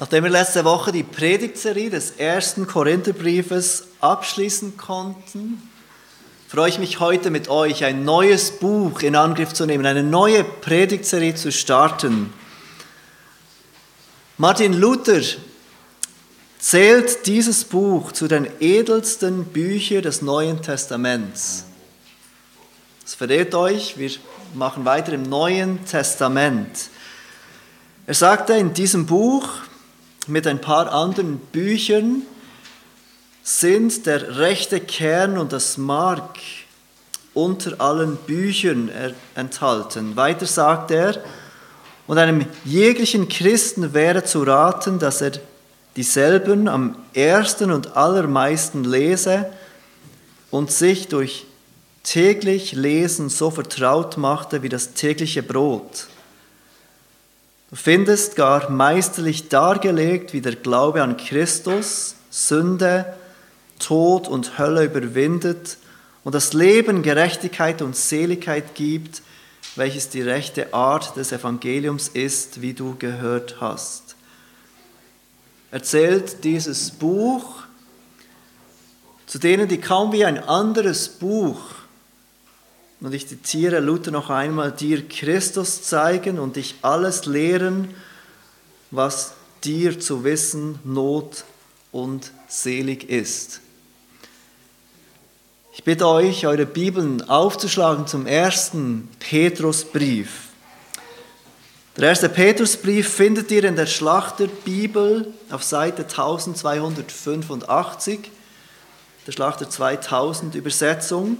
Nachdem wir letzte Woche die Predigtserie des ersten Korintherbriefes abschließen konnten, freue ich mich heute mit euch ein neues Buch in Angriff zu nehmen, eine neue Predigtserie zu starten. Martin Luther zählt dieses Buch zu den edelsten Büchern des Neuen Testaments. Das verrät euch, wir machen weiter im Neuen Testament. Er sagte in diesem Buch, mit ein paar anderen Büchern sind der rechte Kern und das Mark unter allen Büchern enthalten. Weiter sagt er, und einem jeglichen Christen wäre zu raten, dass er dieselben am ersten und allermeisten lese und sich durch täglich Lesen so vertraut machte wie das tägliche Brot Du findest gar meisterlich dargelegt, wie der Glaube an Christus Sünde, Tod und Hölle überwindet und das Leben, Gerechtigkeit und Seligkeit gibt, welches die rechte Art des Evangeliums ist, wie du gehört hast. Erzählt dieses Buch zu denen, die kaum wie ein anderes Buch und ich zitiere Luther noch einmal, dir Christus zeigen und dich alles lehren, was dir zu wissen Not und selig ist. Ich bitte euch, eure Bibeln aufzuschlagen zum ersten Petrusbrief. Der erste Petrusbrief findet ihr in der Schlachterbibel auf Seite 1285, der Schlachter 2000 Übersetzung.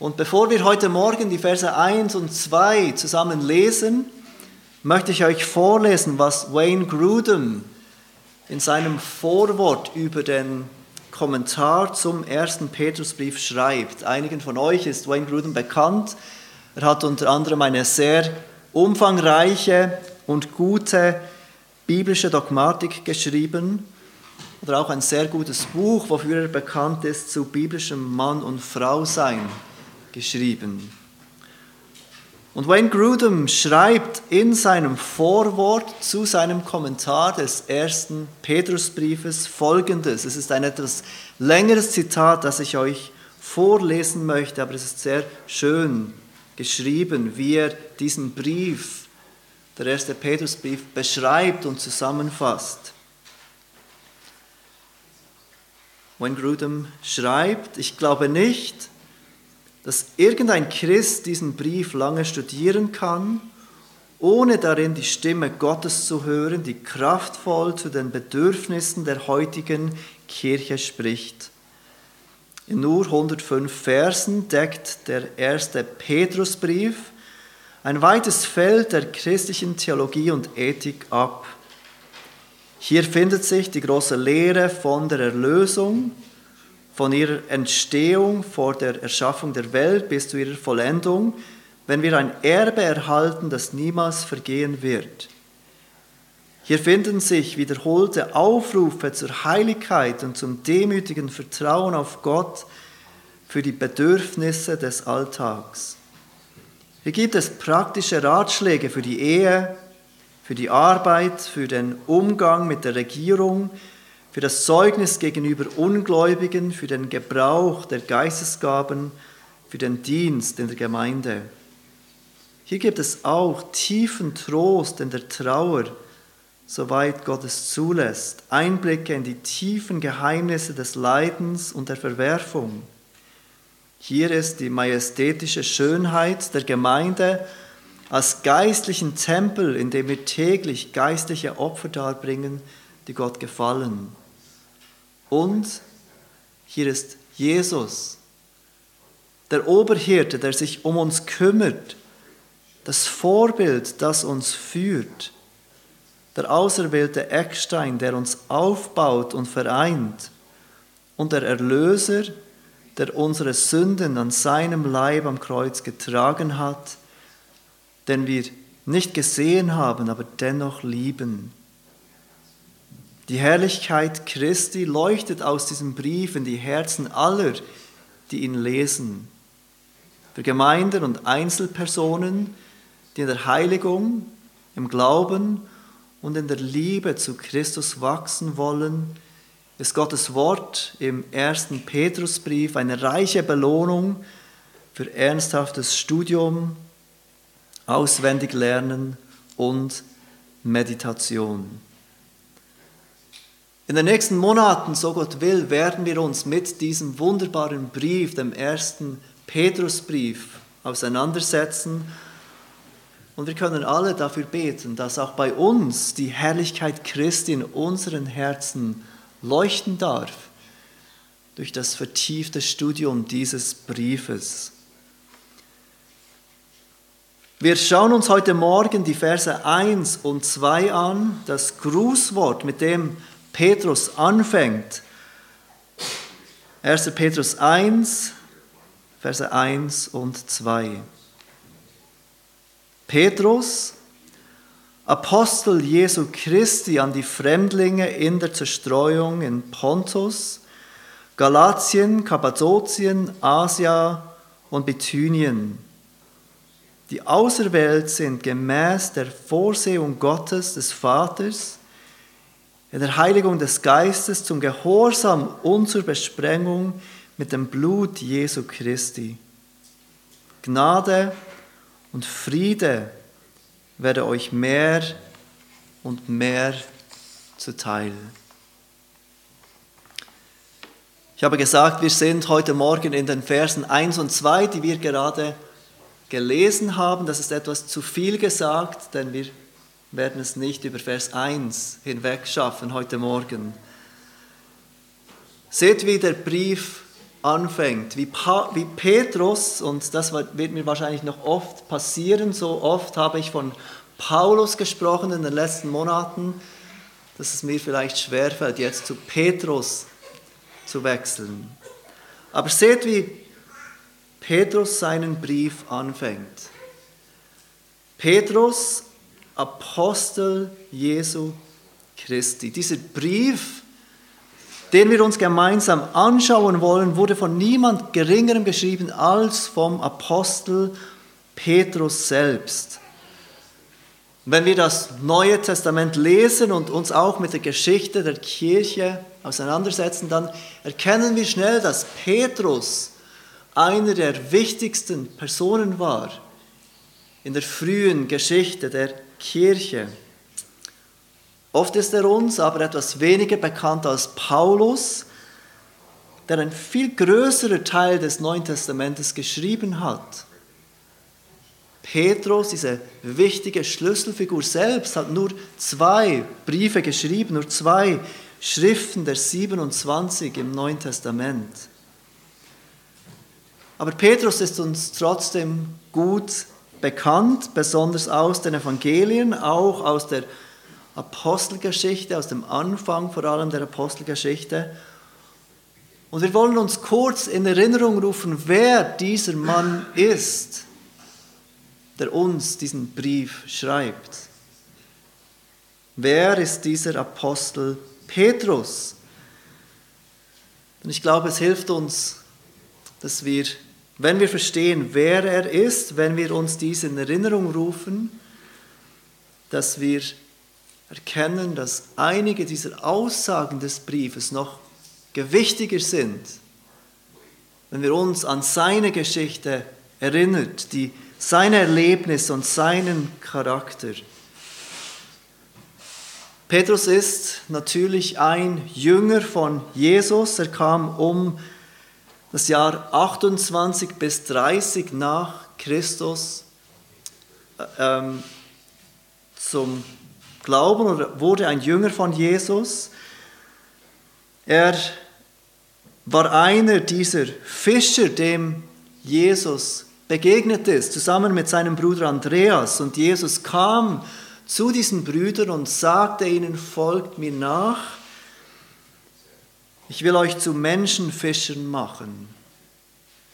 Und bevor wir heute Morgen die Verse 1 und 2 zusammen lesen, möchte ich euch vorlesen, was Wayne Grudem in seinem Vorwort über den Kommentar zum ersten Petrusbrief schreibt. Einigen von euch ist Wayne Grudem bekannt. Er hat unter anderem eine sehr umfangreiche und gute biblische Dogmatik geschrieben oder auch ein sehr gutes Buch, wofür er bekannt ist, zu biblischem Mann und Frau sein geschrieben. Und Wayne Grudem schreibt in seinem Vorwort zu seinem Kommentar des ersten Petrusbriefes folgendes. Es ist ein etwas längeres Zitat, das ich euch vorlesen möchte, aber es ist sehr schön geschrieben, wie er diesen Brief, der erste Petrusbrief, beschreibt und zusammenfasst. Wayne Grudem schreibt, ich glaube nicht, dass irgendein Christ diesen Brief lange studieren kann, ohne darin die Stimme Gottes zu hören, die kraftvoll zu den Bedürfnissen der heutigen Kirche spricht. In nur 105 Versen deckt der erste Petrusbrief ein weites Feld der christlichen Theologie und Ethik ab. Hier findet sich die große Lehre von der Erlösung, von ihrer Entstehung vor der Erschaffung der Welt bis zu ihrer Vollendung, wenn wir ein Erbe erhalten, das niemals vergehen wird. Hier finden sich wiederholte Aufrufe zur Heiligkeit und zum demütigen Vertrauen auf Gott für die Bedürfnisse des Alltags. Hier gibt es praktische Ratschläge für die Ehe, für die Arbeit, für den Umgang mit der Regierung, für das Zeugnis gegenüber Ungläubigen, für den Gebrauch der Geistesgaben, für den Dienst in der Gemeinde. Hier gibt es auch tiefen Trost in der Trauer, soweit Gott es zulässt, Einblicke in die tiefen Geheimnisse des Leidens und der Verwerfung. Hier ist die majestätische Schönheit der Gemeinde als geistlichen Tempel, in dem wir täglich geistliche Opfer darbringen, die Gott gefallen. Und hier ist Jesus, der Oberhirte, der sich um uns kümmert, das Vorbild, das uns führt, der auserwählte Eckstein, der uns aufbaut und vereint, und der Erlöser, der unsere Sünden an seinem Leib am Kreuz getragen hat, den wir nicht gesehen haben, aber dennoch lieben. Die Herrlichkeit Christi leuchtet aus diesem Brief in die Herzen aller, die ihn lesen. Für Gemeinden und Einzelpersonen, die in der Heiligung, im Glauben und in der Liebe zu Christus wachsen wollen, ist Gottes Wort im ersten Petrusbrief eine reiche Belohnung für ernsthaftes Studium, auswendig lernen und Meditation. In den nächsten Monaten, so Gott will, werden wir uns mit diesem wunderbaren Brief, dem ersten Petrusbrief, auseinandersetzen. Und wir können alle dafür beten, dass auch bei uns die Herrlichkeit Christi in unseren Herzen leuchten darf durch das vertiefte Studium dieses Briefes. Wir schauen uns heute Morgen die Verse 1 und 2 an, das Grußwort, mit dem Petrus anfängt. 1. Petrus 1, Verse 1 und 2. Petrus, Apostel Jesu Christi an die Fremdlinge in der Zerstreuung in Pontus, Galatien, Kappadokien, Asia und Bithynien, die auserwählt sind gemäß der Vorsehung Gottes des Vaters, in der Heiligung des Geistes zum Gehorsam und zur Besprengung mit dem Blut Jesu Christi. Gnade und Friede werde euch mehr und mehr zuteil. Ich habe gesagt, wir sind heute Morgen in den Versen 1 und 2, die wir gerade gelesen haben. Das ist etwas zu viel gesagt, denn wir werden es nicht über Vers 1 hinweg schaffen heute Morgen. Seht, wie der Brief anfängt, wie, pa wie Petrus, und das wird mir wahrscheinlich noch oft passieren, so oft habe ich von Paulus gesprochen in den letzten Monaten, dass es mir vielleicht schwerfällt, jetzt zu Petrus zu wechseln. Aber seht, wie Petrus seinen Brief anfängt. Petrus, Apostel Jesu Christi. Dieser Brief, den wir uns gemeinsam anschauen wollen, wurde von niemand Geringerem geschrieben als vom Apostel Petrus selbst. Wenn wir das Neue Testament lesen und uns auch mit der Geschichte der Kirche auseinandersetzen, dann erkennen wir schnell, dass Petrus einer der wichtigsten Personen war in der frühen Geschichte der Kirche. Oft ist er uns aber etwas weniger bekannt als Paulus, der ein viel größerer Teil des Neuen Testamentes geschrieben hat. Petrus, diese wichtige Schlüsselfigur selbst, hat nur zwei Briefe geschrieben, nur zwei Schriften der 27 im Neuen Testament. Aber Petrus ist uns trotzdem gut bekannt, besonders aus den Evangelien, auch aus der Apostelgeschichte, aus dem Anfang vor allem der Apostelgeschichte. Und wir wollen uns kurz in Erinnerung rufen, wer dieser Mann ist, der uns diesen Brief schreibt. Wer ist dieser Apostel Petrus? Und ich glaube, es hilft uns, dass wir wenn wir verstehen, wer er ist, wenn wir uns dies in Erinnerung rufen, dass wir erkennen, dass einige dieser Aussagen des Briefes noch gewichtiger sind, wenn wir uns an seine Geschichte erinnert, die, seine Erlebnisse und seinen Charakter. Petrus ist natürlich ein Jünger von Jesus. Er kam um das Jahr 28 bis 30 nach Christus äh, ähm, zum Glauben oder wurde ein Jünger von Jesus. Er war einer dieser Fischer, dem Jesus begegnet ist, zusammen mit seinem Bruder Andreas. Und Jesus kam zu diesen Brüdern und sagte ihnen, folgt mir nach. Ich will euch zu Menschenfischern machen.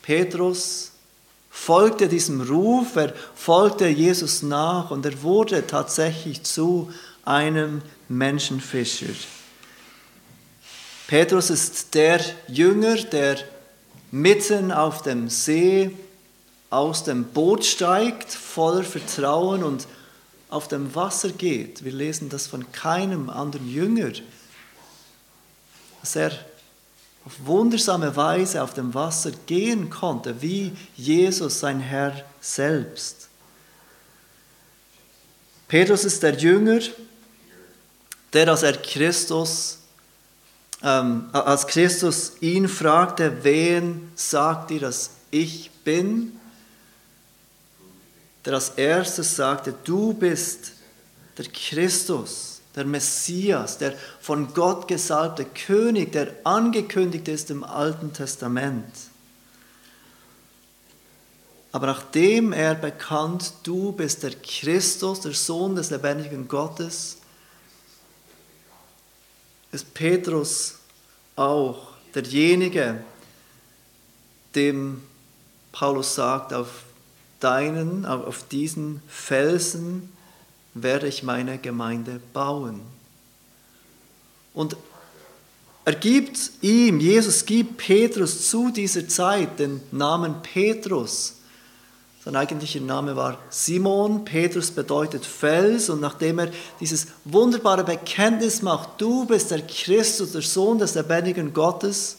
Petrus folgte diesem Ruf, er folgte Jesus nach und er wurde tatsächlich zu einem Menschenfischer. Petrus ist der Jünger, der mitten auf dem See aus dem Boot steigt, voller Vertrauen und auf dem Wasser geht. Wir lesen das von keinem anderen Jünger, dass er auf wundersame Weise auf dem Wasser gehen konnte, wie Jesus, sein Herr selbst. Petrus ist der Jünger, der, als er Christus, ähm, als Christus ihn fragte, wen sagt ihr, dass ich bin, der als erstes sagte, du bist der Christus, der Messias, der von Gott gesalbte König, der angekündigt ist im Alten Testament. Aber nachdem er bekannt, du bist der Christus, der Sohn des lebendigen Gottes, ist Petrus auch derjenige, dem Paulus sagt, auf deinen, auf diesen Felsen werde ich meine Gemeinde bauen. Und er gibt ihm, Jesus gibt Petrus zu dieser Zeit den Namen Petrus. Sein eigentlicher Name war Simon. Petrus bedeutet Fels. Und nachdem er dieses wunderbare Bekenntnis macht, du bist der Christus, der Sohn des lebendigen Gottes,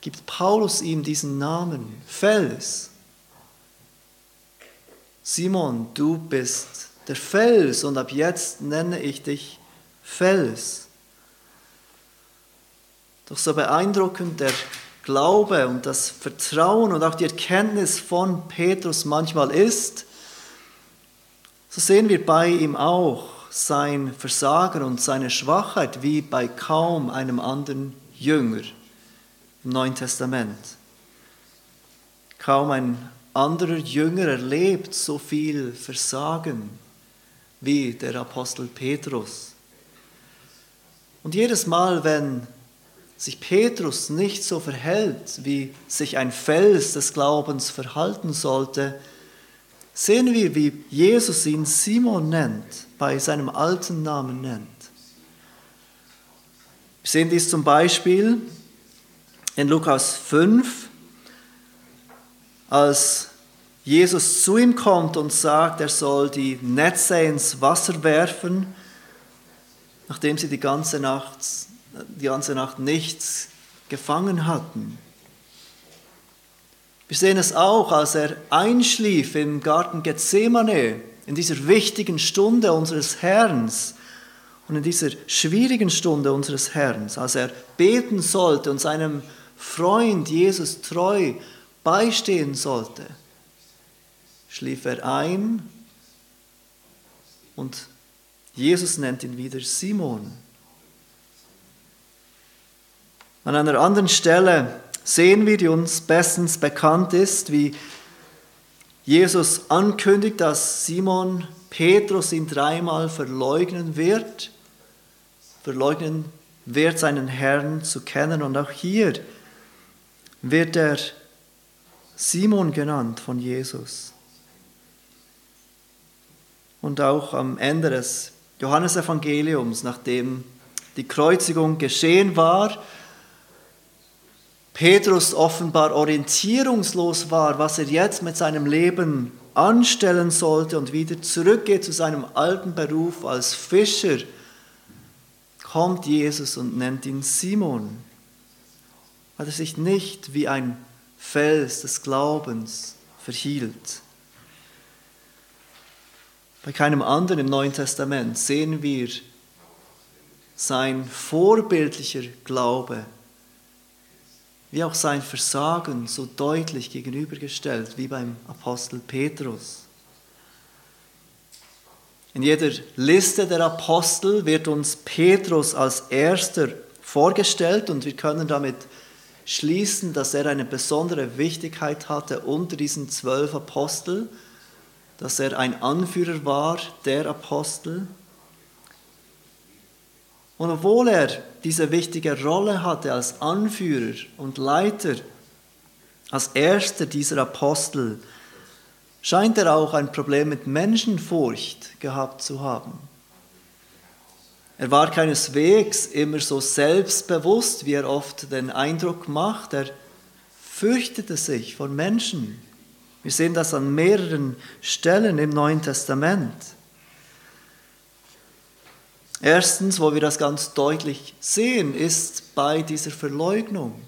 gibt Paulus ihm diesen Namen, Fels. Simon, du bist der Fels und ab jetzt nenne ich dich Fels. Doch so beeindruckend der Glaube und das Vertrauen und auch die Erkenntnis von Petrus manchmal ist, so sehen wir bei ihm auch sein Versagen und seine Schwachheit wie bei kaum einem anderen Jünger im Neuen Testament. Kaum ein anderer Jünger erlebt so viel Versagen wie der Apostel Petrus. Und jedes Mal, wenn sich Petrus nicht so verhält, wie sich ein Fels des Glaubens verhalten sollte, sehen wir, wie Jesus ihn Simon nennt, bei seinem alten Namen nennt. Wir sehen dies zum Beispiel in Lukas 5, als Jesus zu ihm kommt und sagt, er soll die Netze ins Wasser werfen, nachdem sie die ganze Nacht, die ganze Nacht nichts gefangen hatten. Wir sehen es auch, als er einschlief im Garten Gethsemane, in dieser wichtigen Stunde unseres Herrn und in dieser schwierigen Stunde unseres Herrn, als er beten sollte und seinem Freund Jesus treu beistehen sollte, schlief er ein und Jesus nennt ihn wieder Simon. An einer anderen Stelle sehen wir, die uns bestens bekannt ist, wie Jesus ankündigt, dass Simon Petrus ihn dreimal verleugnen wird, verleugnen wird, seinen Herrn zu kennen. Und auch hier wird er Simon genannt von Jesus. Und auch am Ende des Johannesevangeliums, nachdem die Kreuzigung geschehen war, Petrus offenbar orientierungslos war, was er jetzt mit seinem Leben anstellen sollte und wieder zurückgeht zu seinem alten Beruf als Fischer, kommt Jesus und nennt ihn Simon weil er sich nicht wie ein Fels des Glaubens verhielt. Bei keinem anderen im Neuen Testament sehen wir sein vorbildlicher Glaube, wie auch sein Versagen so deutlich gegenübergestellt wie beim Apostel Petrus. In jeder Liste der Apostel wird uns Petrus als erster vorgestellt und wir können damit schließen, dass er eine besondere Wichtigkeit hatte unter diesen zwölf Aposteln, dass er ein Anführer war der Apostel. Und obwohl er diese wichtige Rolle hatte als Anführer und Leiter, als erster dieser Apostel, scheint er auch ein Problem mit Menschenfurcht gehabt zu haben. Er war keineswegs immer so selbstbewusst, wie er oft den Eindruck macht. Er fürchtete sich vor Menschen. Wir sehen das an mehreren Stellen im Neuen Testament. Erstens, wo wir das ganz deutlich sehen, ist bei dieser Verleugnung.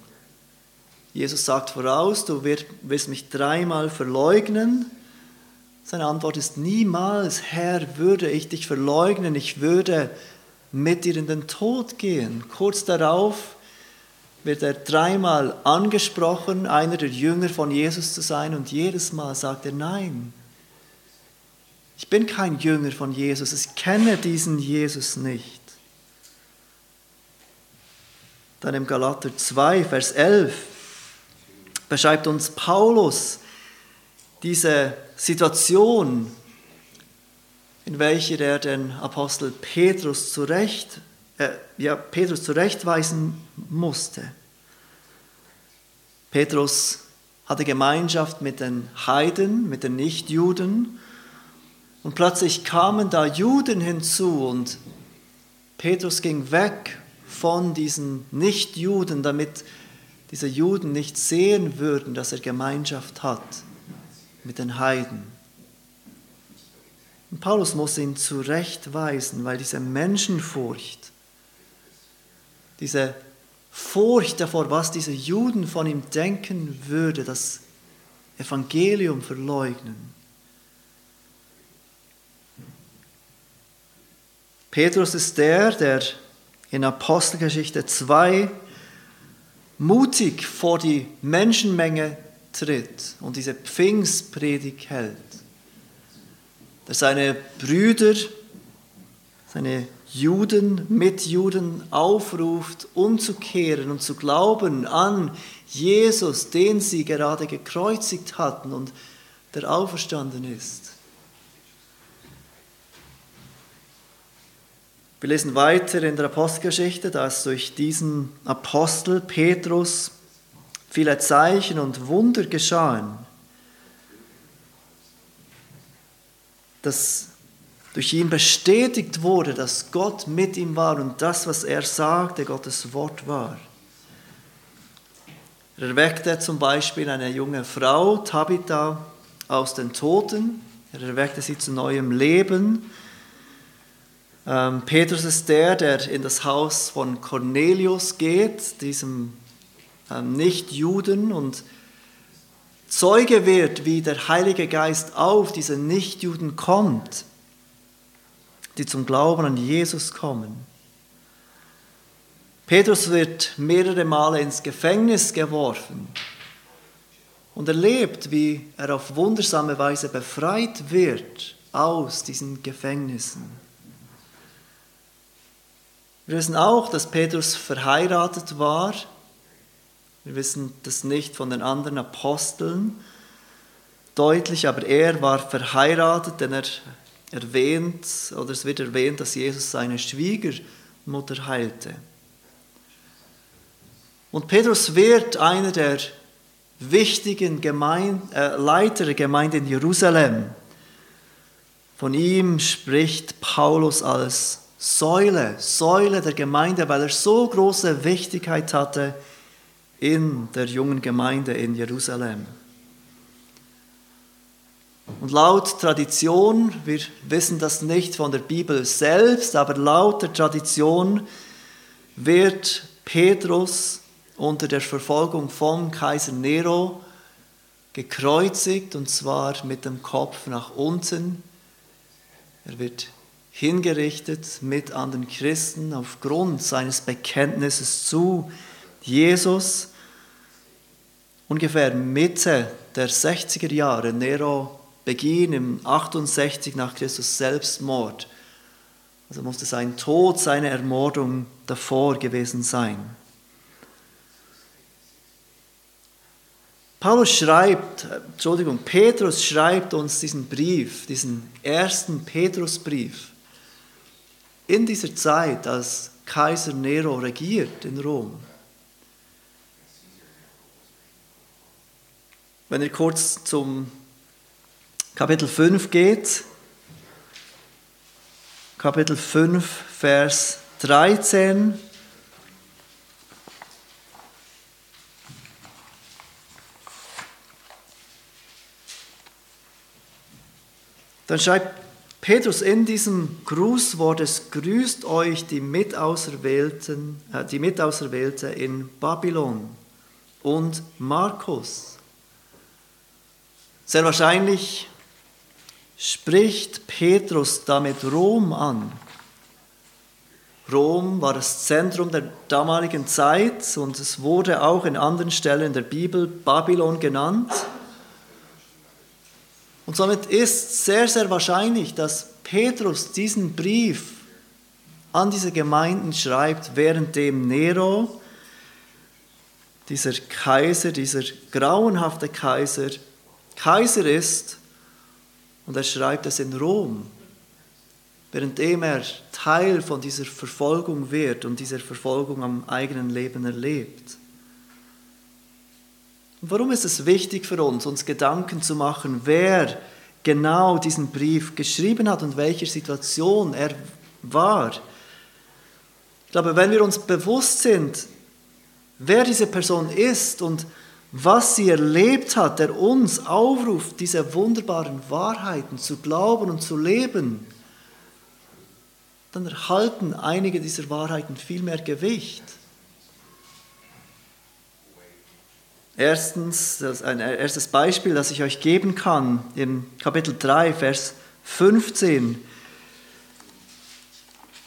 Jesus sagt voraus, du wirst mich dreimal verleugnen. Seine Antwort ist niemals, Herr, würde ich dich verleugnen, ich würde mit dir in den Tod gehen. Kurz darauf wird er dreimal angesprochen, einer der Jünger von Jesus zu sein, und jedes Mal sagt er Nein. Ich bin kein Jünger von Jesus, ich kenne diesen Jesus nicht. Dann im Galater 2, Vers 11 beschreibt uns Paulus diese Situation, in welcher er den Apostel Petrus zurecht, äh, ja, Petrus zurechtweisen musste. Petrus hatte Gemeinschaft mit den Heiden, mit den Nichtjuden und plötzlich kamen da Juden hinzu und Petrus ging weg von diesen Nichtjuden, damit diese Juden nicht sehen würden, dass er Gemeinschaft hat mit den Heiden. Und Paulus muss ihn zurechtweisen, weil diese Menschenfurcht, diese Furcht davor, was diese Juden von ihm denken würde, das Evangelium verleugnen. Petrus ist der, der in Apostelgeschichte 2 mutig vor die Menschenmenge tritt und diese Pfingstpredigt hält. Der seine Brüder, seine Juden, Mitjuden aufruft, umzukehren und zu glauben an Jesus, den sie gerade gekreuzigt hatten und der auferstanden ist. Wir lesen weiter in der Apostelgeschichte, dass durch diesen Apostel Petrus viele Zeichen und Wunder geschahen, dass durch ihn bestätigt wurde, dass Gott mit ihm war und das, was er sagte, Gottes Wort war. Er erweckte zum Beispiel eine junge Frau, Tabitha, aus den Toten. Er erweckte sie zu neuem Leben. Ähm, Petrus ist der, der in das Haus von Cornelius geht, diesem ähm, Nichtjuden, und Zeuge wird, wie der Heilige Geist auf diese Nichtjuden kommt, die zum Glauben an Jesus kommen. Petrus wird mehrere Male ins Gefängnis geworfen und erlebt, wie er auf wundersame Weise befreit wird aus diesen Gefängnissen. Wir wissen auch, dass Petrus verheiratet war. Wir wissen das nicht von den anderen Aposteln deutlich, aber er war verheiratet, denn er erwähnt, oder es wird erwähnt, dass Jesus seine Schwiegermutter heilte. Und Petrus wird einer der wichtigen Gemeinde, äh, Leiter der Gemeinde in Jerusalem. Von ihm spricht Paulus als Säule, Säule der Gemeinde, weil er so große Wichtigkeit hatte in der jungen Gemeinde in Jerusalem. Und laut Tradition, wir wissen das nicht von der Bibel selbst, aber laut der Tradition wird Petrus unter der Verfolgung von Kaiser Nero gekreuzigt und zwar mit dem Kopf nach unten. Er wird hingerichtet mit anderen Christen aufgrund seines Bekenntnisses zu Jesus. Ungefähr Mitte der 60er Jahre, Nero beging im 68 nach Christus Selbstmord. Also musste sein Tod, seine Ermordung davor gewesen sein. Paulus schreibt, Entschuldigung, Petrus schreibt uns diesen Brief, diesen ersten Petrusbrief in dieser Zeit, als Kaiser Nero regiert in Rom. Wenn ihr kurz zum Kapitel 5 geht, Kapitel 5, Vers 13. Dann schreibt Petrus in diesem Grußwort, es grüßt euch die Mitauserwählten, äh, die Mitauserwählte in Babylon und Markus. Sehr wahrscheinlich spricht Petrus damit Rom an. Rom war das Zentrum der damaligen Zeit und es wurde auch in anderen Stellen der Bibel Babylon genannt. Und somit ist sehr, sehr wahrscheinlich, dass Petrus diesen Brief an diese Gemeinden schreibt, währenddem Nero, dieser Kaiser, dieser grauenhafte Kaiser, Kaiser ist und er schreibt es in Rom, währenddem er Teil von dieser Verfolgung wird und dieser Verfolgung am eigenen Leben erlebt. Und warum ist es wichtig für uns, uns Gedanken zu machen, wer genau diesen Brief geschrieben hat und welcher Situation er war? Ich glaube, wenn wir uns bewusst sind, wer diese Person ist und was sie erlebt hat, der uns aufruft, diese wunderbaren Wahrheiten zu glauben und zu leben, dann erhalten einige dieser Wahrheiten viel mehr Gewicht. Erstens, ein erstes Beispiel, das ich euch geben kann, im Kapitel 3, Vers 15.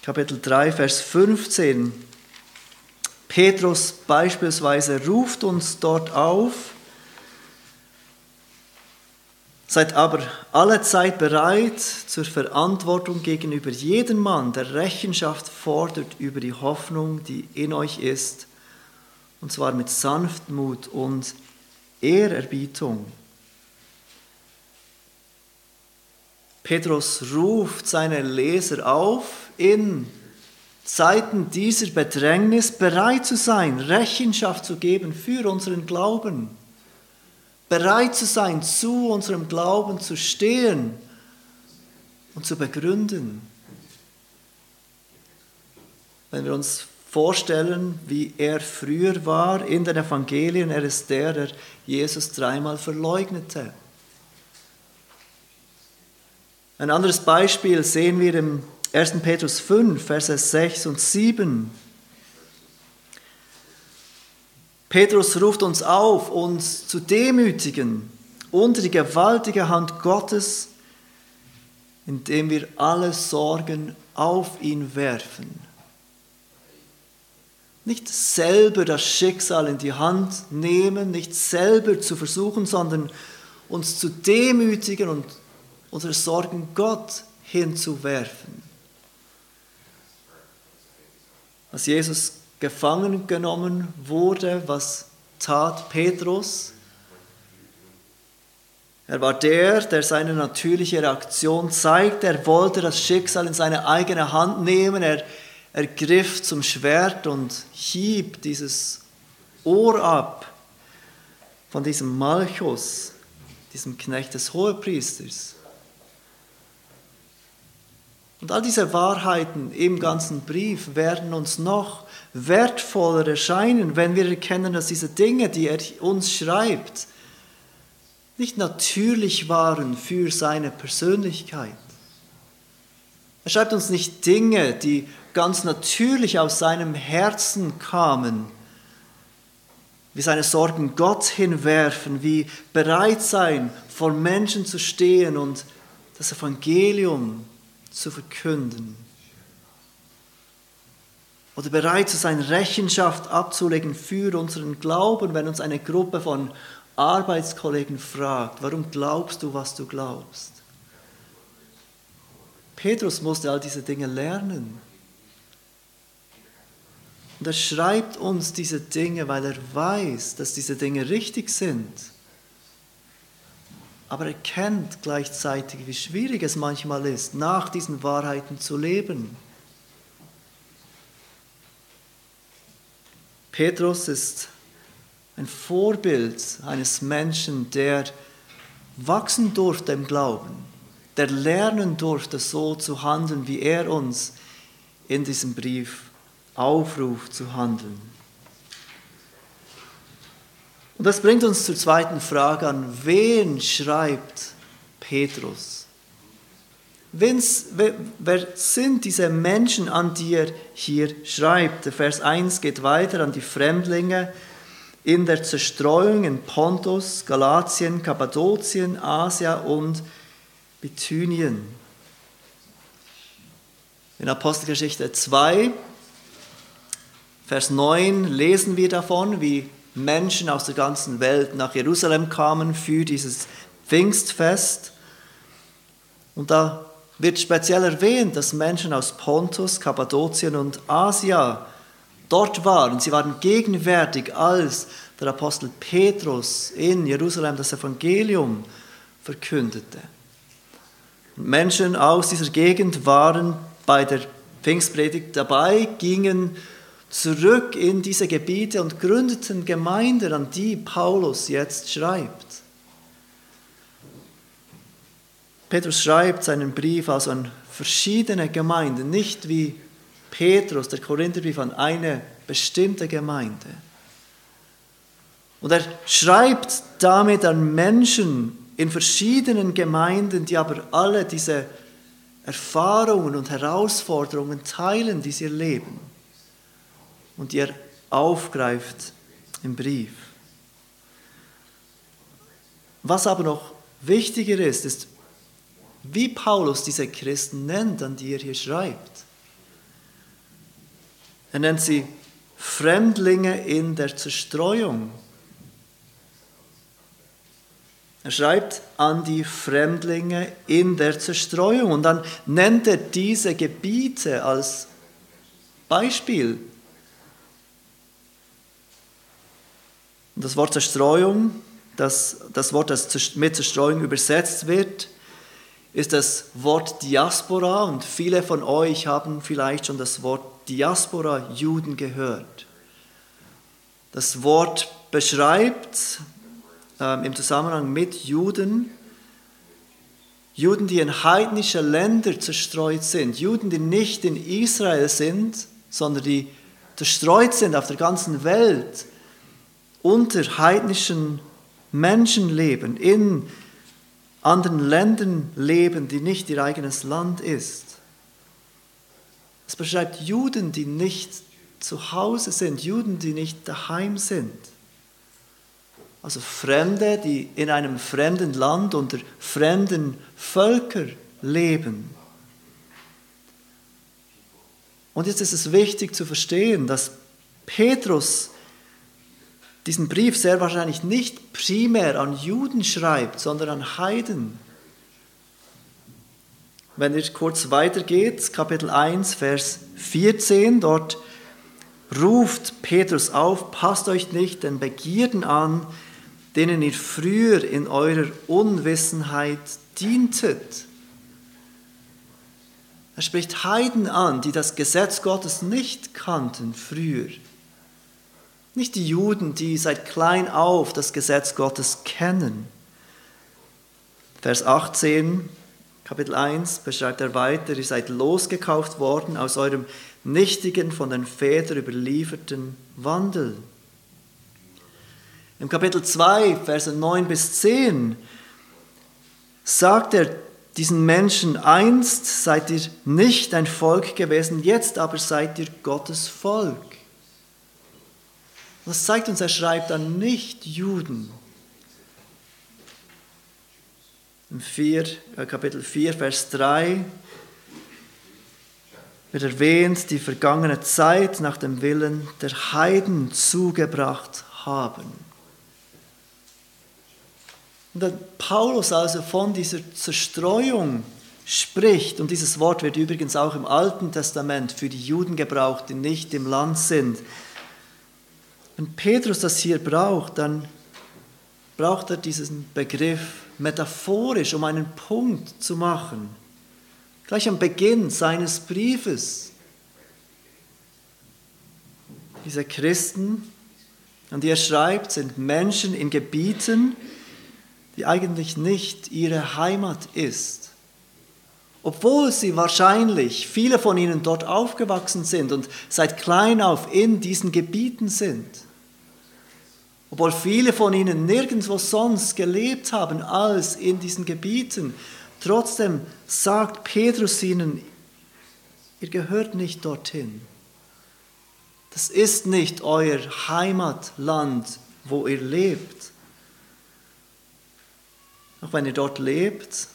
Kapitel 3, Vers 15. Petrus beispielsweise ruft uns dort auf, Seid aber alle Zeit bereit zur Verantwortung gegenüber jedem Mann, der Rechenschaft fordert über die Hoffnung, die in euch ist und zwar mit Sanftmut und Ehrerbietung. Petrus ruft seine Leser auf, in Zeiten dieser Bedrängnis bereit zu sein, Rechenschaft zu geben für unseren Glauben, bereit zu sein, zu unserem Glauben zu stehen und zu begründen. Wenn wir uns vorstellen, wie er früher war in den Evangelien. Er ist der, der Jesus dreimal verleugnete. Ein anderes Beispiel sehen wir im 1. Petrus 5, Verse 6 und 7. Petrus ruft uns auf, uns zu demütigen unter die gewaltige Hand Gottes, indem wir alle Sorgen auf ihn werfen nicht selber das Schicksal in die Hand nehmen, nicht selber zu versuchen, sondern uns zu demütigen und unsere Sorgen Gott hinzuwerfen. Als Jesus gefangen genommen wurde, was tat Petrus? Er war der, der seine natürliche Reaktion zeigt. Er wollte das Schicksal in seine eigene Hand nehmen. Er er griff zum Schwert und hieb dieses Ohr ab von diesem Malchus, diesem Knecht des Hohepriesters. Und all diese Wahrheiten im ganzen Brief werden uns noch wertvoller erscheinen, wenn wir erkennen, dass diese Dinge, die er uns schreibt, nicht natürlich waren für seine Persönlichkeit. Er schreibt uns nicht Dinge, die ganz natürlich aus seinem Herzen kamen, wie seine Sorgen Gott hinwerfen, wie bereit sein, vor Menschen zu stehen und das Evangelium zu verkünden. Oder bereit zu sein, Rechenschaft abzulegen für unseren Glauben, wenn uns eine Gruppe von Arbeitskollegen fragt, warum glaubst du, was du glaubst? Petrus musste all diese Dinge lernen. Und er schreibt uns diese Dinge, weil er weiß, dass diese Dinge richtig sind. Aber er kennt gleichzeitig, wie schwierig es manchmal ist, nach diesen Wahrheiten zu leben. Petrus ist ein Vorbild eines Menschen, der wachsen durfte im Glauben, der lernen durfte, so zu handeln, wie er uns in diesem Brief aufruft zu handeln. Und das bringt uns zur zweiten Frage an, wen schreibt Petrus? wer sind diese Menschen, an die er hier schreibt? Vers 1 geht weiter an die Fremdlinge in der Zerstreuung in Pontus, Galatien, Kappadokien, Asia und Bithynien. In Apostelgeschichte 2, Vers 9 lesen wir davon, wie Menschen aus der ganzen Welt nach Jerusalem kamen für dieses Pfingstfest. Und da wird speziell erwähnt, dass Menschen aus Pontus, Kappadokien und Asia dort waren. Sie waren gegenwärtig, als der Apostel Petrus in Jerusalem das Evangelium verkündete. Menschen aus dieser Gegend waren bei der Pfingstpredigt dabei, gingen zurück in diese Gebiete und gründeten Gemeinden, an die Paulus jetzt schreibt. Petrus schreibt seinen Brief also an verschiedene Gemeinden, nicht wie Petrus, der Korintherbrief, an eine bestimmte Gemeinde. Und er schreibt damit an Menschen in verschiedenen Gemeinden, die aber alle diese Erfahrungen und Herausforderungen teilen, die sie erleben und die er aufgreift im Brief. Was aber noch wichtiger ist, ist, wie Paulus diese Christen nennt, an die er hier schreibt. Er nennt sie Fremdlinge in der Zerstreuung. Er schreibt an die Fremdlinge in der Zerstreuung und dann nennt er diese Gebiete als Beispiel. Das Wort Zerstreuung, das, das Wort, das mit Zerstreuung übersetzt wird, ist das Wort Diaspora. Und viele von euch haben vielleicht schon das Wort Diaspora Juden gehört. Das Wort beschreibt äh, im Zusammenhang mit Juden Juden, die in heidnische Länder zerstreut sind, Juden, die nicht in Israel sind, sondern die zerstreut sind auf der ganzen Welt, unter heidnischen Menschen leben, in anderen Ländern leben, die nicht ihr eigenes Land ist. Es beschreibt Juden, die nicht zu Hause sind, Juden, die nicht daheim sind. Also Fremde, die in einem fremden Land unter fremden Völkern leben. Und jetzt ist es wichtig zu verstehen, dass Petrus diesen Brief sehr wahrscheinlich nicht primär an Juden schreibt, sondern an Heiden. Wenn ihr kurz weitergeht, Kapitel 1, Vers 14, dort ruft Petrus auf, passt euch nicht den Begierden an, denen ihr früher in eurer Unwissenheit dientet. Er spricht Heiden an, die das Gesetz Gottes nicht kannten früher. Nicht die Juden, die seit klein auf das Gesetz Gottes kennen. Vers 18, Kapitel 1 beschreibt er weiter, ihr seid losgekauft worden aus eurem nichtigen, von den Vätern überlieferten Wandel. Im Kapitel 2, Verse 9 bis 10, sagt er diesen Menschen, einst seid ihr nicht ein Volk gewesen, jetzt aber seid ihr Gottes Volk. Das zeigt uns, er schreibt an Nicht-Juden. Im 4, äh, Kapitel 4, Vers 3 wird erwähnt, die vergangene Zeit nach dem Willen der Heiden zugebracht haben. Und dann Paulus also von dieser Zerstreuung spricht, und dieses Wort wird übrigens auch im Alten Testament für die Juden gebraucht, die nicht im Land sind, wenn Petrus das hier braucht, dann braucht er diesen Begriff metaphorisch, um einen Punkt zu machen. Gleich am Beginn seines Briefes. Diese Christen, an die er schreibt, sind Menschen in Gebieten, die eigentlich nicht ihre Heimat ist. Obwohl sie wahrscheinlich, viele von ihnen dort aufgewachsen sind und seit klein auf in diesen Gebieten sind obwohl viele von ihnen nirgendwo sonst gelebt haben als in diesen Gebieten, Trotzdem sagt Petrus ihnen, ihr gehört nicht dorthin. Das ist nicht euer Heimatland, wo ihr lebt. Auch wenn ihr dort lebt,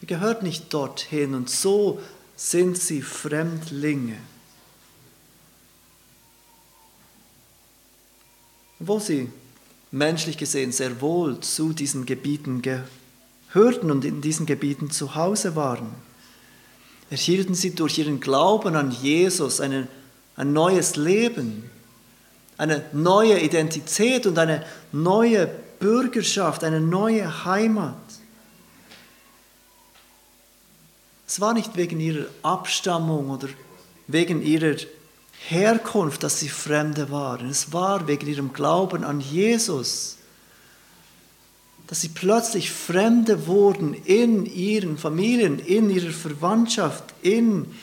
ihr gehört nicht dorthin und so sind sie Fremdlinge. Wo sie menschlich gesehen sehr wohl zu diesen Gebieten gehörten und in diesen Gebieten zu Hause waren, erhielten sie durch ihren Glauben an Jesus eine, ein neues Leben, eine neue Identität und eine neue Bürgerschaft, eine neue Heimat. Es war nicht wegen ihrer Abstammung oder wegen ihrer Herkunft, dass sie Fremde waren. Es war wegen ihrem Glauben an Jesus, dass sie plötzlich Fremde wurden in ihren Familien, in ihrer Verwandtschaft, in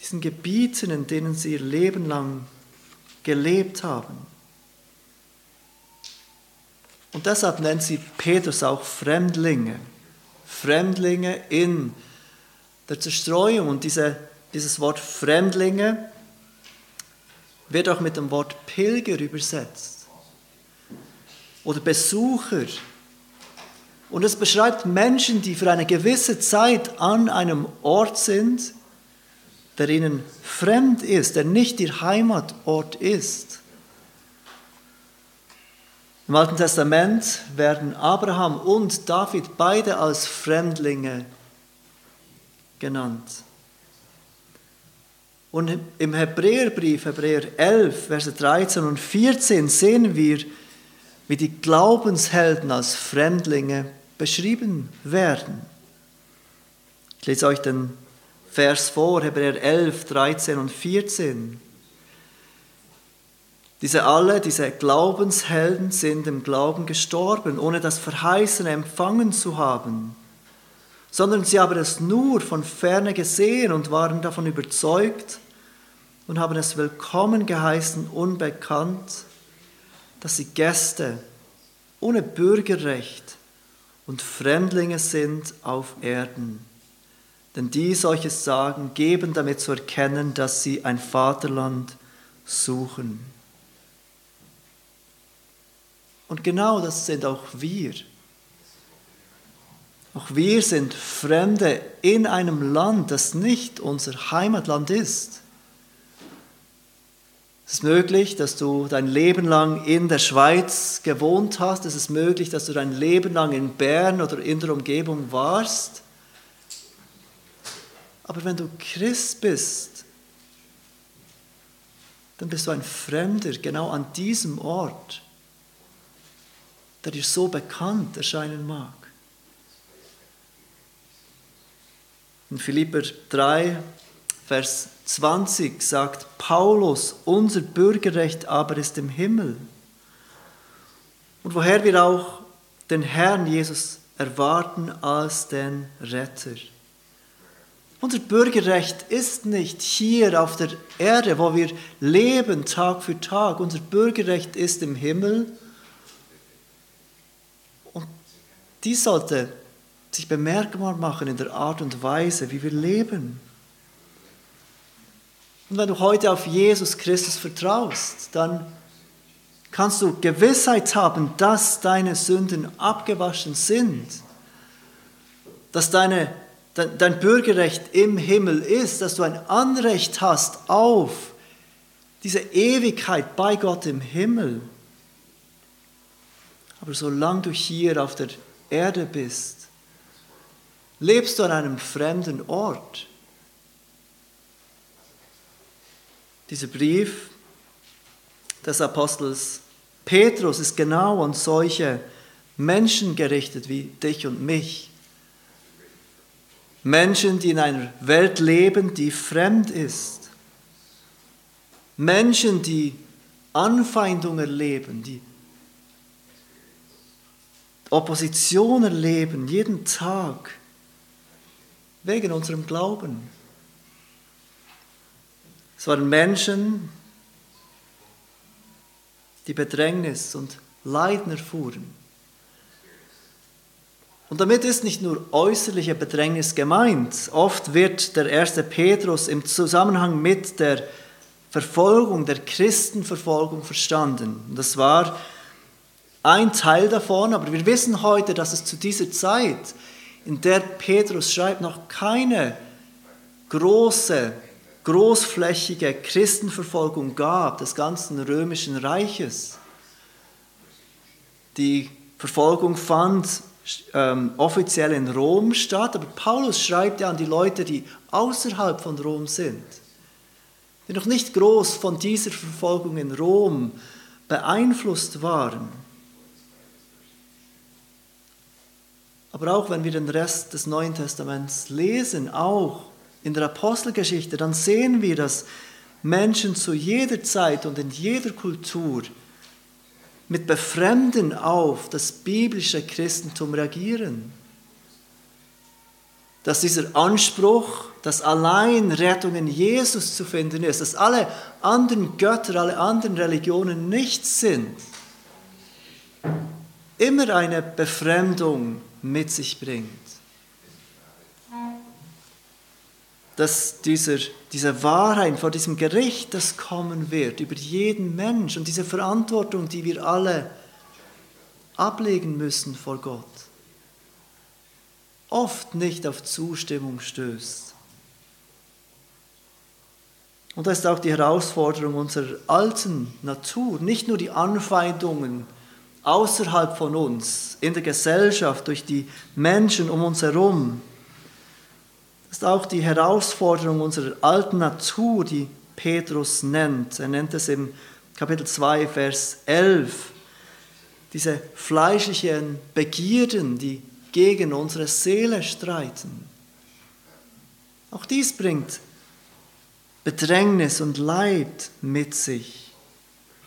diesen Gebieten, in denen sie ihr Leben lang gelebt haben. Und deshalb nennt sie Petrus auch Fremdlinge. Fremdlinge in der Zerstreuung. Und diese, dieses Wort Fremdlinge wird auch mit dem Wort Pilger übersetzt oder Besucher. Und es beschreibt Menschen, die für eine gewisse Zeit an einem Ort sind, der ihnen fremd ist, der nicht ihr Heimatort ist. Im Alten Testament werden Abraham und David beide als Fremdlinge genannt. Und im Hebräerbrief, Hebräer 11, Verse 13 und 14, sehen wir, wie die Glaubenshelden als Fremdlinge beschrieben werden. Ich lese euch den Vers vor, Hebräer 11, 13 und 14. Diese alle, diese Glaubenshelden sind im Glauben gestorben, ohne das Verheißene empfangen zu haben, sondern sie haben es nur von ferne gesehen und waren davon überzeugt und haben es willkommen geheißen, unbekannt, dass sie Gäste ohne Bürgerrecht und Fremdlinge sind auf Erden. Denn die solches sagen, geben damit zu erkennen, dass sie ein Vaterland suchen. Und genau das sind auch wir. Auch wir sind Fremde in einem Land, das nicht unser Heimatland ist. Es ist möglich, dass du dein Leben lang in der Schweiz gewohnt hast. Es ist möglich, dass du dein Leben lang in Bern oder in der Umgebung warst. Aber wenn du Christ bist, dann bist du ein Fremder genau an diesem Ort der dir so bekannt erscheinen mag. In Philipper 3, Vers 20 sagt Paulus, unser Bürgerrecht aber ist im Himmel. Und woher wir auch den Herrn Jesus erwarten als den Retter. Unser Bürgerrecht ist nicht hier auf der Erde, wo wir leben Tag für Tag. Unser Bürgerrecht ist im Himmel Dies sollte sich bemerkbar machen in der Art und Weise, wie wir leben. Und wenn du heute auf Jesus Christus vertraust, dann kannst du Gewissheit haben, dass deine Sünden abgewaschen sind, dass deine, dein Bürgerrecht im Himmel ist, dass du ein Anrecht hast auf diese Ewigkeit bei Gott im Himmel. Aber solange du hier auf der Erde bist, lebst du an einem fremden Ort. Dieser Brief des Apostels Petrus ist genau an solche Menschen gerichtet wie dich und mich. Menschen, die in einer Welt leben, die fremd ist. Menschen, die Anfeindung erleben, die Opposition erleben, jeden Tag, wegen unserem Glauben. Es waren Menschen, die Bedrängnis und Leiden erfuhren. Und damit ist nicht nur äußerliche Bedrängnis gemeint. Oft wird der erste Petrus im Zusammenhang mit der Verfolgung, der Christenverfolgung verstanden. Und das war ein Teil davon, aber wir wissen heute, dass es zu dieser Zeit, in der Petrus schreibt, noch keine große, großflächige Christenverfolgung gab des ganzen römischen Reiches. Die Verfolgung fand ähm, offiziell in Rom statt, aber Paulus schreibt ja an die Leute, die außerhalb von Rom sind, die noch nicht groß von dieser Verfolgung in Rom beeinflusst waren. Aber auch wenn wir den Rest des Neuen Testaments lesen, auch in der Apostelgeschichte, dann sehen wir, dass Menschen zu jeder Zeit und in jeder Kultur mit Befremden auf das biblische Christentum reagieren. Dass dieser Anspruch, dass allein Rettung in Jesus zu finden ist, dass alle anderen Götter, alle anderen Religionen nichts sind, immer eine Befremdung mit sich bringt. dass dieser, diese Wahrheit vor diesem Gericht, das kommen wird, über jeden Mensch und diese Verantwortung, die wir alle ablegen müssen vor Gott, oft nicht auf Zustimmung stößt. Und das ist auch die Herausforderung unserer alten Natur, nicht nur die Anfeindungen außerhalb von uns, in der Gesellschaft, durch die Menschen um uns herum, das ist auch die Herausforderung unserer alten Natur, die Petrus nennt. Er nennt es im Kapitel 2, Vers 11. Diese fleischlichen Begierden, die gegen unsere Seele streiten. Auch dies bringt Bedrängnis und Leid mit sich,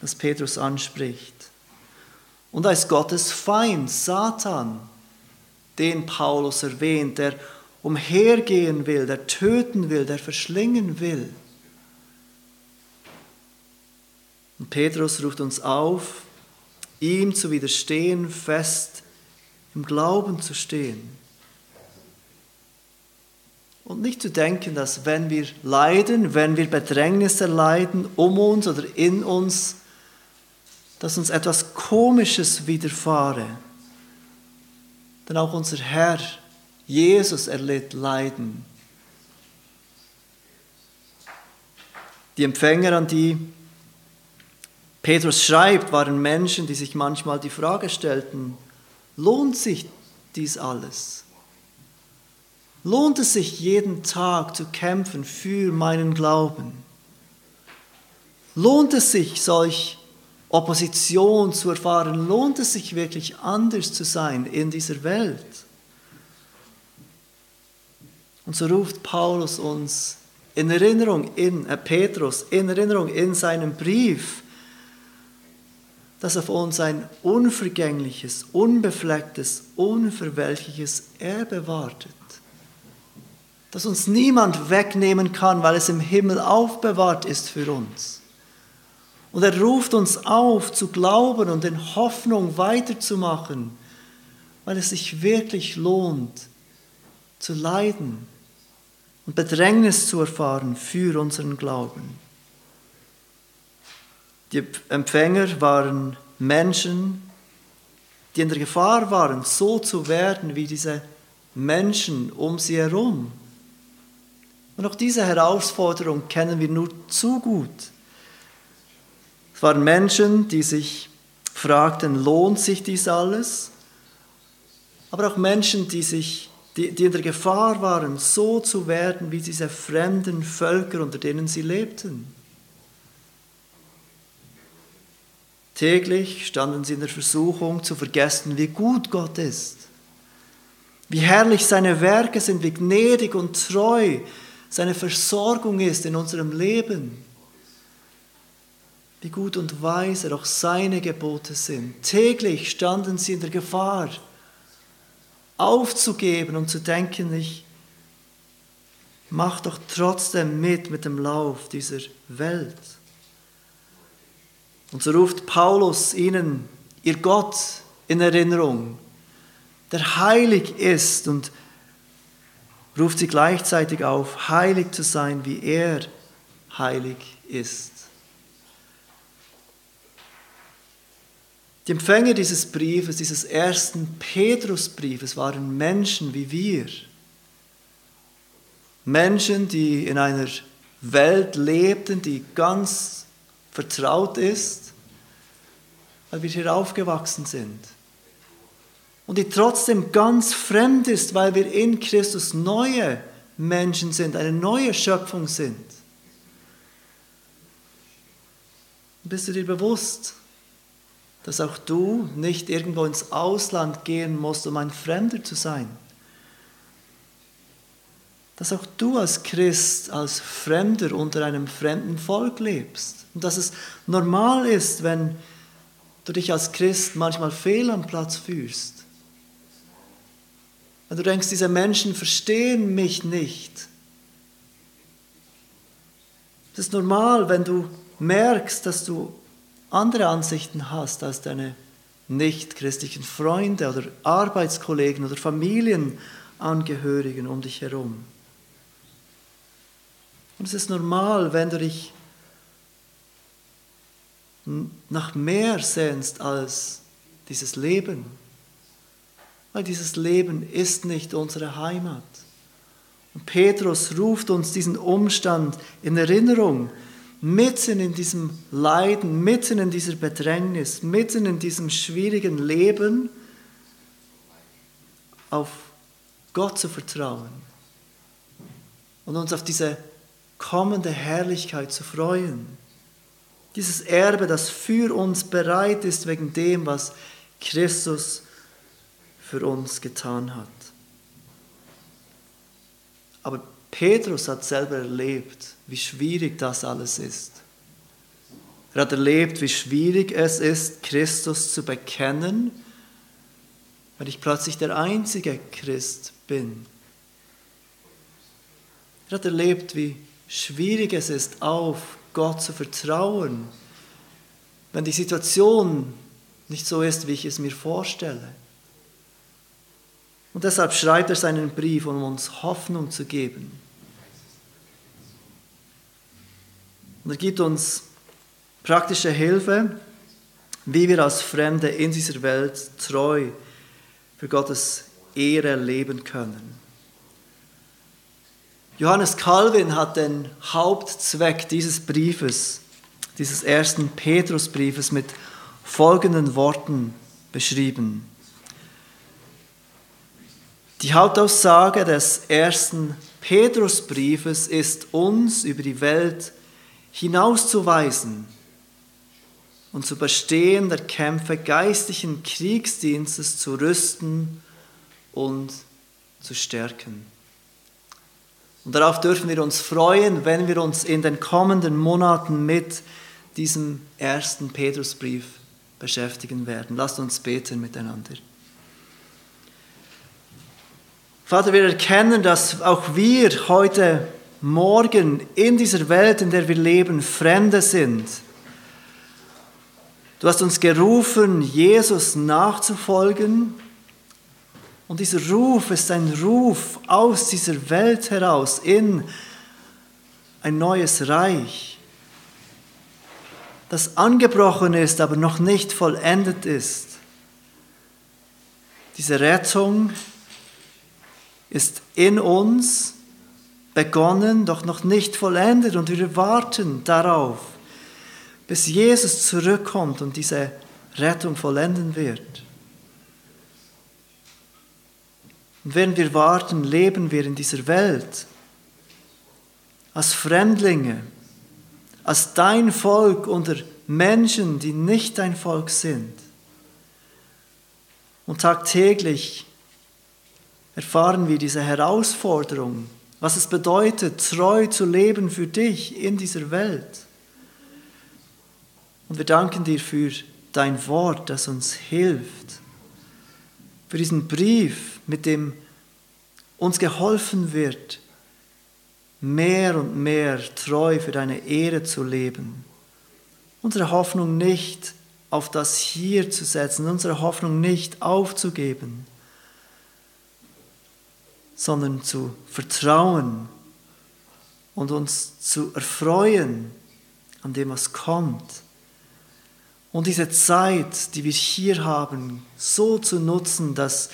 das Petrus anspricht. Und ist Gottes Feind, Satan, den Paulus erwähnt, der umhergehen will, der töten will, der verschlingen will. Und Petrus ruft uns auf, ihm zu widerstehen, fest im Glauben zu stehen. Und nicht zu denken, dass wenn wir leiden, wenn wir Bedrängnisse leiden, um uns oder in uns, dass uns etwas Komisches widerfahre. Denn auch unser Herr Jesus erlitt Leiden. Die Empfänger, an die Petrus schreibt, waren Menschen, die sich manchmal die Frage stellten, lohnt sich dies alles? Lohnt es sich jeden Tag zu kämpfen für meinen Glauben? Lohnt es sich, solch Opposition zu erfahren? Lohnt es sich wirklich anders zu sein in dieser Welt? Und so ruft Paulus uns in Erinnerung, in äh, Petrus, in Erinnerung in seinem Brief, dass auf uns ein unvergängliches, unbeflecktes, unverwelkliches Erbe wartet, das uns niemand wegnehmen kann, weil es im Himmel aufbewahrt ist für uns. Und er ruft uns auf, zu glauben und in Hoffnung weiterzumachen, weil es sich wirklich lohnt, zu leiden und Bedrängnis zu erfahren für unseren Glauben. Die Empfänger waren Menschen, die in der Gefahr waren, so zu werden wie diese Menschen um sie herum. Und auch diese Herausforderung kennen wir nur zu gut. Waren Menschen, die sich fragten, lohnt sich dies alles? Aber auch Menschen, die sich die, die in der Gefahr waren, so zu werden wie diese fremden Völker, unter denen sie lebten. Täglich standen sie in der Versuchung zu vergessen, wie gut Gott ist, wie herrlich seine Werke sind, wie gnädig und treu seine Versorgung ist in unserem Leben, wie gut und weise auch seine Gebote sind. Täglich standen sie in der Gefahr, aufzugeben und zu denken, ich mach doch trotzdem mit mit dem Lauf dieser Welt. Und so ruft Paulus ihnen ihr Gott in Erinnerung, der heilig ist und ruft sie gleichzeitig auf, heilig zu sein, wie er heilig ist. Die Empfänger dieses Briefes, dieses ersten Petrusbriefes, waren Menschen wie wir. Menschen, die in einer Welt lebten, die ganz vertraut ist, weil wir hier aufgewachsen sind. Und die trotzdem ganz fremd ist, weil wir in Christus neue Menschen sind, eine neue Schöpfung sind. Bist du dir bewusst, dass auch du nicht irgendwo ins Ausland gehen musst, um ein Fremder zu sein? Dass auch du als Christ, als Fremder unter einem fremden Volk lebst. Und dass es normal ist, wenn du dich als Christ manchmal fehl am Platz fühlst. Wenn du denkst, diese Menschen verstehen mich nicht. Es ist normal, wenn du merkst, dass du andere Ansichten hast als deine nicht-christlichen Freunde oder Arbeitskollegen oder Familienangehörigen um dich herum. Und es ist normal, wenn du dich nach mehr sehnst als dieses Leben, weil dieses Leben ist nicht unsere Heimat. Und Petrus ruft uns diesen Umstand in Erinnerung, mitten in diesem Leiden, mitten in dieser Bedrängnis, mitten in diesem schwierigen Leben auf Gott zu vertrauen und uns auf diese kommende Herrlichkeit zu freuen. Dieses Erbe, das für uns bereit ist wegen dem, was Christus für uns getan hat. Aber Petrus hat selber erlebt, wie schwierig das alles ist. Er hat erlebt, wie schwierig es ist, Christus zu bekennen, weil ich plötzlich der einzige Christ bin. Er hat erlebt, wie schwierig es ist, auf Gott zu vertrauen, wenn die Situation nicht so ist, wie ich es mir vorstelle. Und deshalb schreibt er seinen Brief, um uns Hoffnung zu geben. Und er gibt uns praktische Hilfe, wie wir als Fremde in dieser Welt treu für Gottes Ehre leben können. Johannes Calvin hat den Hauptzweck dieses Briefes, dieses ersten Petrusbriefes mit folgenden Worten beschrieben. Die Hauptaussage des ersten Petrusbriefes ist uns über die Welt hinauszuweisen und zu Bestehen der Kämpfe geistlichen Kriegsdienstes zu rüsten und zu stärken. Und darauf dürfen wir uns freuen, wenn wir uns in den kommenden Monaten mit diesem ersten Petrusbrief beschäftigen werden. Lasst uns beten miteinander. Vater, wir erkennen, dass auch wir heute Morgen in dieser Welt, in der wir leben, Fremde sind. Du hast uns gerufen, Jesus nachzufolgen. Und dieser Ruf ist ein Ruf aus dieser Welt heraus in ein neues Reich, das angebrochen ist, aber noch nicht vollendet ist. Diese Rettung ist in uns begonnen, doch noch nicht vollendet und wir warten darauf, bis Jesus zurückkommt und diese Rettung vollenden wird. Und während wir warten, leben wir in dieser Welt als Fremdlinge, als dein Volk unter Menschen, die nicht dein Volk sind. Und tagtäglich erfahren wir diese Herausforderung, was es bedeutet, treu zu leben für dich in dieser Welt. Und wir danken dir für dein Wort, das uns hilft, für diesen Brief, mit dem uns geholfen wird, mehr und mehr treu für deine Ehre zu leben. Unsere Hoffnung nicht auf das Hier zu setzen, unsere Hoffnung nicht aufzugeben, sondern zu vertrauen und uns zu erfreuen an dem, was kommt. Und diese Zeit, die wir hier haben, so zu nutzen, dass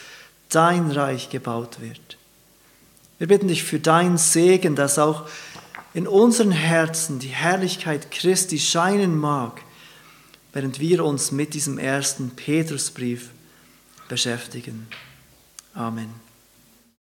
dein Reich gebaut wird. Wir bitten dich für deinen Segen, dass auch in unseren Herzen die Herrlichkeit Christi scheinen mag, während wir uns mit diesem ersten Petrusbrief beschäftigen. Amen.